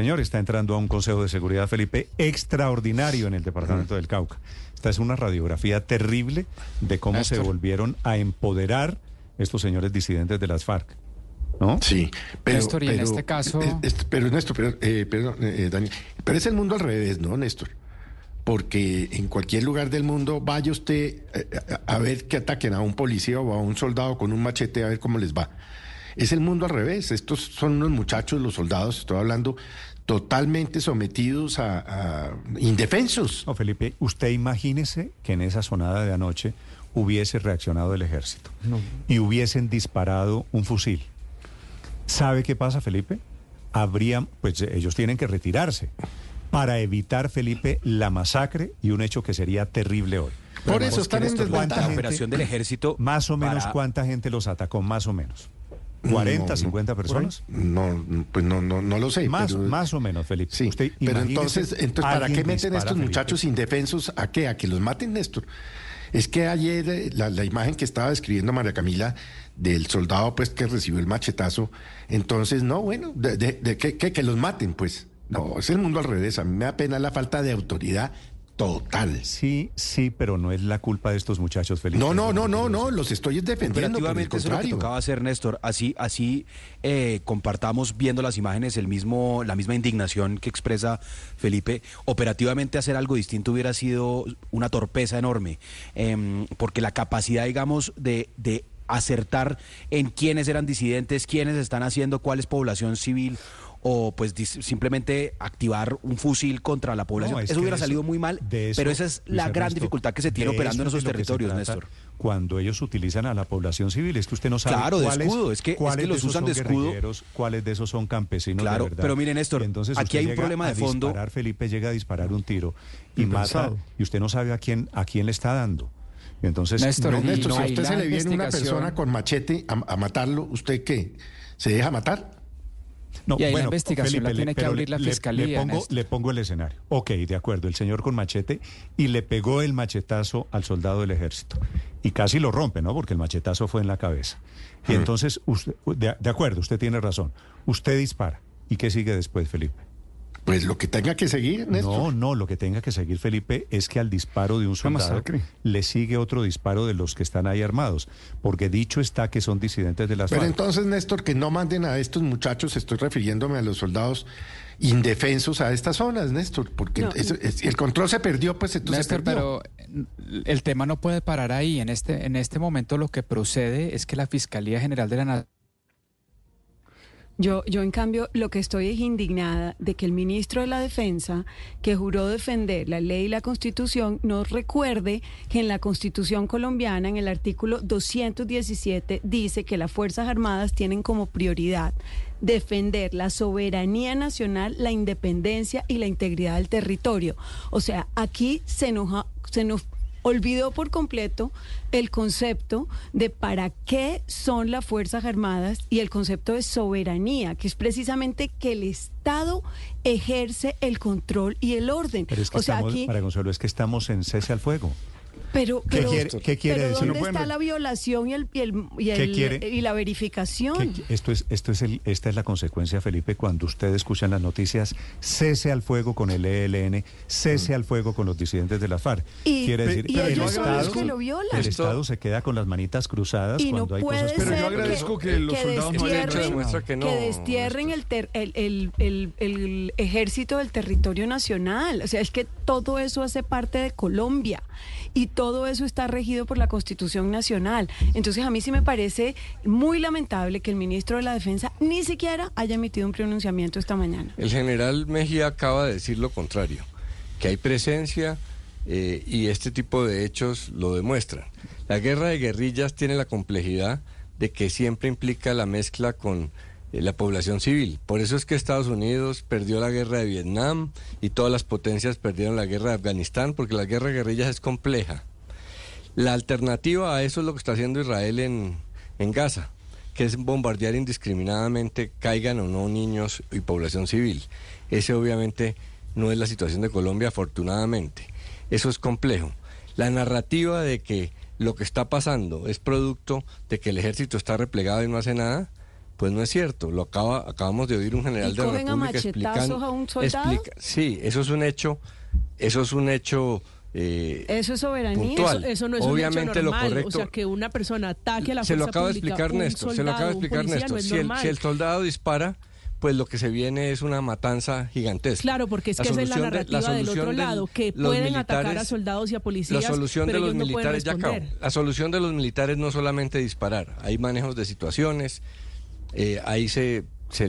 Señor, está entrando a un Consejo de Seguridad, Felipe, extraordinario en el Departamento del Cauca. Esta es una radiografía terrible de cómo se volvieron a empoderar estos señores disidentes de las FARC. ¿No? Sí, pero, Néstor, y en este caso- eh, eh, pero Néstor, pero, eh, perdón, eh, Daniel, pero es el mundo al revés, ¿no, Néstor? Porque en cualquier lugar del mundo vaya usted a, a ver que ataquen a un policía o a un soldado con un machete a ver cómo les va. Es el mundo al revés. Estos son unos muchachos, los soldados, estoy hablando, totalmente sometidos a, a indefensos. No, Felipe, usted imagínese que en esa sonada de anoche hubiese reaccionado el ejército y hubiesen disparado un fusil. ¿Sabe qué pasa, Felipe? Habrían, pues ellos tienen que retirarse para evitar, Felipe, la masacre y un hecho que sería terrible hoy. Por eso están en Néstor, ¿cuánta desventaja. La operación del ejército. Más o menos para- cuánta gente los atacó, más o menos. ¿40, No, no, 50 personas? No, pues no, no, no lo sé. Más, pero- más o menos, Felipe. Sí, Usted pero entonces, entonces ¿para qué meten estos Felipe. muchachos indefensos? ¿A qué? ¿A que los maten, Néstor? Es que ayer eh, la, la imagen que estaba describiendo María Camila del soldado pues que recibió el machetazo, entonces, no, bueno, de, de- de que, que- que los maten, pues. No, es el mundo al revés. A mí me da pena la falta de autoridad total. Sí, sí, pero no es la culpa de estos muchachos, Felipe. No, no, no, no, no, los estoy defendiendo. Operativamente eso es lo que tocaba hacer, Néstor. Así, así eh, compartamos viendo las imágenes el mismo, la misma indignación que expresa Felipe. Operativamente hacer algo distinto hubiera sido una torpeza enorme, em, porque la capacidad, digamos, de, de acertar en quiénes eran disidentes, quiénes están haciendo, cuál es población civil o pues simplemente activar un fusil contra la población. No, es eso que hubiera de salido muy mal, de eso, pero esa es Luis la gran Ernesto, dificultad que se tiene de operando en eso esos de territorios, trata Néstor. Cuando ellos utilizan a la población civil, es que usted no sabe Claro, de cuáles, escudo, es que- es que los esos usan son de escudo. guerrilleros, cuáles de esos son campesinos Claro, de verdad. pero mire, Néstor, entonces aquí hay un problema de fondo. disparar, Felipe llega a disparar un tiro y mata, y usted no sabe a quién, a quién le está dando. Entonces, Néstor, no- Néstor, no si a usted se le viene una persona con machete a, a matarlo, ¿usted qué? ¿Se deja matar? No, Y ahí la investigación la le- tiene que abrir la le- fiscalía, Le pongo, Néstor. le pongo el escenario. Ok, de acuerdo, el señor con machete y le pegó el machetazo al soldado del ejército. Y casi lo rompe, ¿no? Porque el machetazo fue en la cabeza. Y entonces, usted, de, de acuerdo, usted tiene razón. Usted dispara. ¿Y qué sigue después, Felipe? Pues lo que tenga que seguir, Néstor. No, no, lo que tenga que seguir Felipe es que al disparo de un soldado le sigue otro disparo de los que están ahí armados, porque dicho está que son disidentes de las Pero FARC. entonces, Néstor, que no manden a estos muchachos, estoy refiriéndome a los soldados indefensos a estas zonas, Néstor, porque No. es- el control se perdió, pues entonces se Néstor, perdió. pero el tema no puede parar ahí. En este, en este momento lo que procede es que la Fiscalía General de la Nación Yo, yo, en cambio, lo que estoy es indignada de que el ministro de la Defensa, que juró defender la ley y la Constitución, nos recuerde que en la Constitución colombiana, en el artículo 217, dice que las Fuerzas Armadas tienen como prioridad defender la soberanía nacional, la independencia y la integridad del territorio. O sea, aquí se nos, se nos olvidó por completo el concepto de para qué son las Fuerzas Armadas y el concepto de soberanía, que es precisamente que el Estado ejerce el control y el orden. Pero es que o sea, estamos, aquí, María Consuelo, es que estamos en cese al fuego. Pero, ¿Qué pero, quiere- qué quiere pero decir? ¿dónde No está la violación y, el, y, el- y, ¿Qué el- quiere? y la verificación? Que- Esto es, esto es el, esta es la consecuencia, Felipe, cuando usted escucha en las noticias, cese al fuego con el ELN, cese al fuego con los disidentes de la FARC. Y- Quiere decir, y el ellos son los Estado- que lo violan. El Estado se queda con las manitas cruzadas Y no cuando hay puede cosas Pero yo que- agradezco que los soldados no hayan hecho que no, que destierren el, ter- el, el- el- el ejército del territorio nacional. O sea, es que todo eso hace parte de Colombia y todo eso está regido por la Constitución Nacional. Entonces, a mí sí me parece muy lamentable que el ministro de la Defensa ni siquiera haya emitido un pronunciamiento esta mañana. El general Mejía acaba de decir lo contrario, que hay presencia eh, y este tipo de hechos lo demuestran. La guerra de guerrillas tiene la complejidad de que siempre implica la mezcla con eh, la población civil. Por eso es que Estados Unidos perdió la guerra de Vietnam y todas las potencias perdieron la guerra de Afganistán porque la guerra de guerrillas es compleja. La alternativa a eso es lo que está haciendo Israel en, en Gaza, que es bombardear indiscriminadamente, caigan o no niños y población civil. Ese obviamente no es la situación de Colombia, afortunadamente. Eso es complejo. La narrativa de que lo que está pasando es producto de que el ejército está replegado y no hace nada, pues no es cierto. Lo acaba, acabamos de oír un general ¿Y de la a República machetazos explicando. a un soldado? explica- sí, eso es un hecho. Eso es un hecho. Eh, Eso es soberanía. Eso no es Obviamente un lo hecho normal. correcto- O sea, que una persona ataque a la se lo acaba pública, explicar Néstor, se lo acaba de explicar Néstor. no si, el, normal. si el soldado dispara, pues lo que se viene es una matanza gigantesca. Claro, porque es que esa es la de- narrativa del solución otro del- lado, que pueden atacar a militares- soldados y a policías, La solución pero de los ellos no militares ya acabó. responder. La solución de los militares no solamente disparar, hay manejos de situaciones, eh, ahí se, se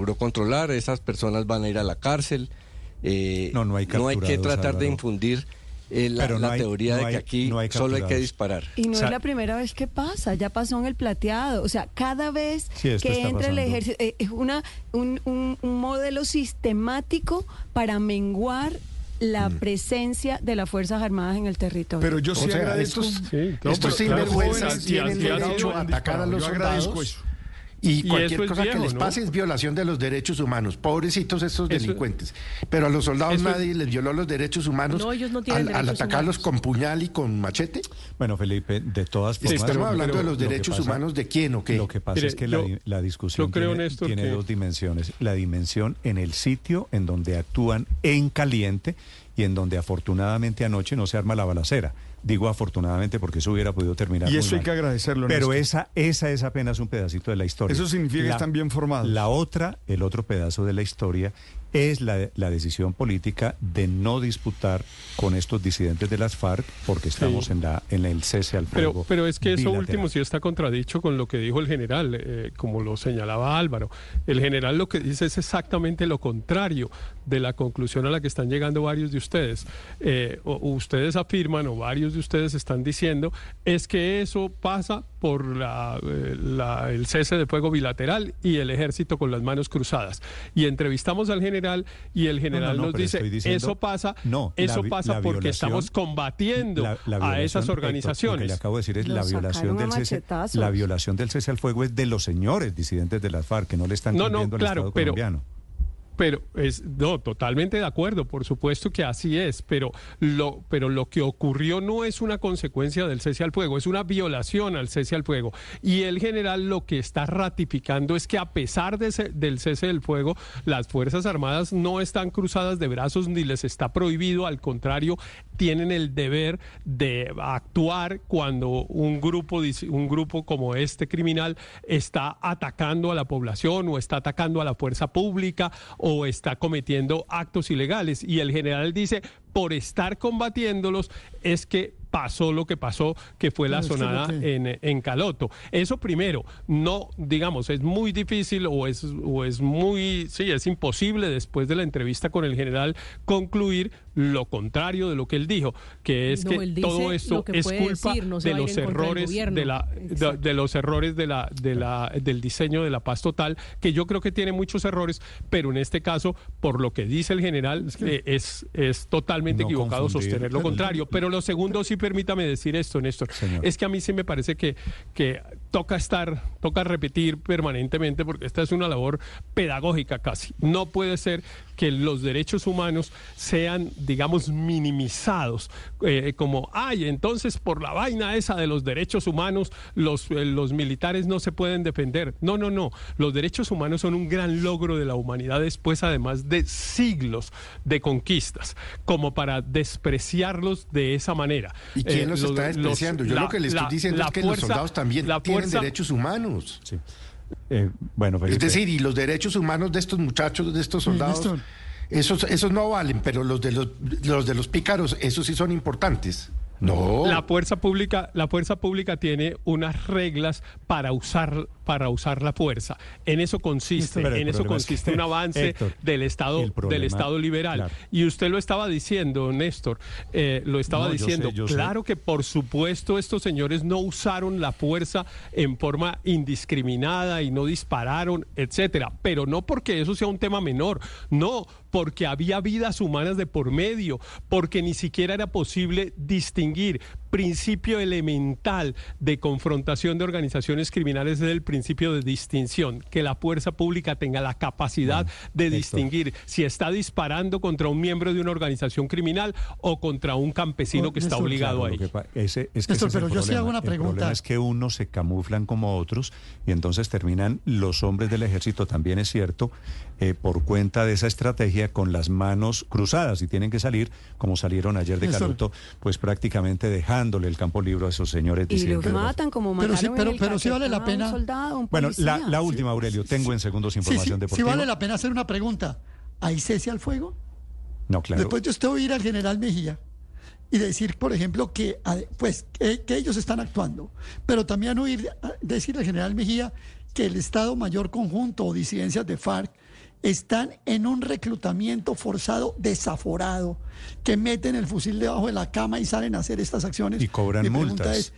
Logró controlar, esas personas van a ir a la cárcel. eh, No, no hay que capturados, tratar de infundir eh, la, no hay- teoría no de hay- que aquí no hay solo hay que disparar. Y no es la primera vez que pasa, ya pasó en el plateado. O sea, cada vez Sí, que entra el ejército, eh, es una, un, un- un modelo sistemático para menguar la Mm. presencia de las Fuerzas Armadas en el territorio. Pero yo sí O sea, agradezco. estos- sí, no, estos claro, sinvergüenzas tienen derecho a atacar a los Yo agradezco soldados. eso. Y Y cualquier cosa que les ¿no? pase es violación de los derechos humanos. Pobrecitos estos Eso- delincuentes. Pero a los soldados es- nadie les violó los derechos humanos No, ellos no tienen al, atacarlos humanos. con puñal y con machete. Bueno, Felipe, de todas Sí, formas... estamos hablando de los lo derechos pasa- humanos de quién o qué. Lo que pasa Mire, es que yo- la, di- la discusión creo, tiene, Néstor, tiene que- dos dimensiones. La dimensión en el sitio en donde actúan en caliente y en donde afortunadamente anoche no se arma la balacera. Digo afortunadamente porque eso hubiera podido terminar Y muy eso hay que agradecerlo, Pero Néstor. esa, esa es apenas un pedacito de la historia. Eso significa que están bien formados. La otra, el otro pedazo de la historia es la, la decisión política de no disputar con estos disidentes de las FARC porque estamos en, la, en el cese al fuego. Pero, pero es que eso último sí está contradicho con lo que dijo el general, eh, como lo señalaba Álvaro. El general lo que dice es exactamente lo contrario de la conclusión a la que están llegando varios de ustedes. Eh, o ustedes afirman, o varios de ustedes están diciendo, es que eso pasa por la, eh, la- el cese de fuego bilateral y el ejército con las manos cruzadas. Y entrevistamos al general y el general no, nos dice, diciendo- eso pasa, No, eso pasa la porque estamos combatiendo La- la a esas Héctor, organizaciones. lo que le acabo de decir es la violación del cese. La violación del cese al fuego es de los señores disidentes de las FARC que no le están cumpliendo al claro, Estado pero- colombiano. Pero es no totalmente de acuerdo, por supuesto que así es, pero lo pero lo que ocurrió no es una consecuencia del cese al fuego, es una violación al cese al fuego. Y el general lo que está ratificando es que a pesar de ese- del cese del fuego, las Fuerzas Armadas no están cruzadas de brazos ni les está prohibido, al contrario, tienen el deber de actuar cuando un grupo un grupo como este criminal está atacando a la población o está atacando a la fuerza pública está cometiendo actos ilegales. Y el general dice, por estar combatiéndolos es que pasó lo que pasó, que fue la es sonada en, en Caloto. Eso primero, no, digamos, es muy difícil o es, o es muy, sí, es imposible después de la entrevista con el general concluir lo contrario de lo que él dijo, que es No, que todo esto que es culpa decir, no se de los errores de la de, los errores de la, de la, del diseño de la paz total, que yo creo que tiene muchos errores, pero en este caso, por lo que dice el general, eh, es, es totalmente No equivocado sostener lo contrario. Pero lo segundo, sí permítame decir esto, Néstor, Señor. es que a mí sí me parece que, que toca estar, toca repetir permanentemente, porque esta es una labor pedagógica casi. No puede ser que los derechos humanos sean, digamos, minimizados, eh, como, ay, entonces por la vaina esa de los derechos humanos, los, eh, los militares no se pueden defender. No, no, no. Los derechos humanos son un gran logro de la humanidad después, además de siglos de conquistas, como para despreciarlos de esa manera. ¿Y quién Eh, los está despreciando? Yo la- lo que le estoy diciendo la es que los soldados también derechos humanos. Sí. Eh, bueno, Es decir, y los derechos humanos de estos muchachos, de estos soldados, esos, esos no valen, pero los de los, los de los pícaros, esos sí son importantes. No. La fuerza pública, la fuerza pública tiene unas reglas para usar para usar la fuerza. En eso consiste, Pero en eso es consiste que, un avance Héctor, del Estado problema- del Estado liberal. claro. Y usted lo estaba diciendo, Néstor, eh, lo estaba No, yo diciendo. sé, yo sé. claro que por supuesto estos señores no usaron la fuerza en forma indiscriminada y no dispararon, etcétera. Pero no porque eso sea un tema menor, no, porque había vidas humanas de por medio, porque ni siquiera era posible distinguir principio elemental de confrontación de organizaciones criminales es el principio de distinción, que la fuerza pública tenga la capacidad de distinguir si está disparando contra un miembro de una organización criminal o contra un campesino Oh, que está Néstor, obligado Claro, a que ello. ese- es que Néstor, ese es el pero yo sí hago problema. una El pregunta. problema es que unos se camuflan como otros y entonces terminan los hombres del ejército, también es cierto, eh, por cuenta de esa estrategia con las manos cruzadas y tienen que salir, como salieron ayer de Néstor. Caluto, pues prácticamente dejándole el campo libre a esos señores. Y los matan como Pero mataron sí, pero- en el pero sí vale la un pena- soldado, un Bueno, la, última, Aurelio, tengo en segundos Sí, sí, información sí deportiva. vale la pena hacer una pregunta. ¿Hay cese al fuego? No, claro. Después de usted oír al general Mejía y decir, por ejemplo, que a- pues que, que ellos están actuando, pero también oír decir al general Mejía que el Estado Mayor Conjunto o disidencias de FARC están en un reclutamiento forzado desaforado, que meten el fusil debajo de la cama y salen a hacer estas acciones. Y cobran Mi pregunta multas. es,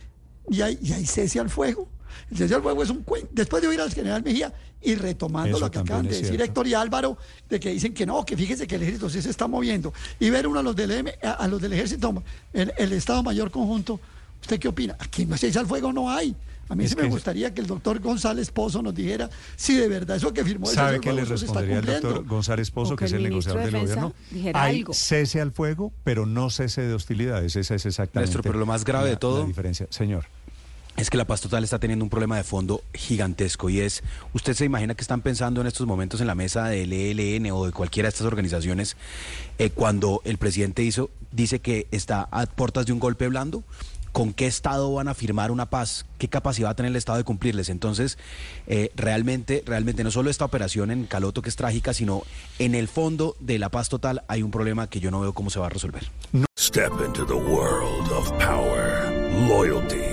¿y hay, y hay cese al fuego? El cese al fuego es un cuento. Después de oír al general Mejía y retomando Eso lo que acaban de decir cierto. Héctor y Álvaro, de que dicen que no, que fíjese que el ejército sí se está moviendo, y ver uno a los del, M- a, a los del ejército, el, el Estado Mayor Conjunto, ¿usted qué opina? Aquí no cese al fuego no hay. A mí Es sí me que- gustaría que el doctor González Pozo nos dijera si de verdad eso que firmó el ¿Sabe fuego, le respondería el doctor? González Pozo, que que es el negociador de del gobierno? dijera Hay algo. cese al fuego, pero no cese de hostilidades. Esa es exactamente Néstor, pero lo más grave la- de todo- La diferencia. Señor. Es que la paz total está teniendo un problema de fondo gigantesco y es, usted se imagina que están pensando en estos momentos en la mesa del ELN o de cualquiera de estas organizaciones eh, cuando el presidente hizo, dice que está a puertas de un golpe blando. ¿Con qué Estado van a firmar una paz? ¿Qué capacidad va a tener el Estado de cumplirles? Entonces, eh, realmente, realmente no solo esta operación en Caloto que es trágica, sino en el fondo de la paz total hay un problema que yo no veo cómo se va a resolver. Step into the world of power, loyalty,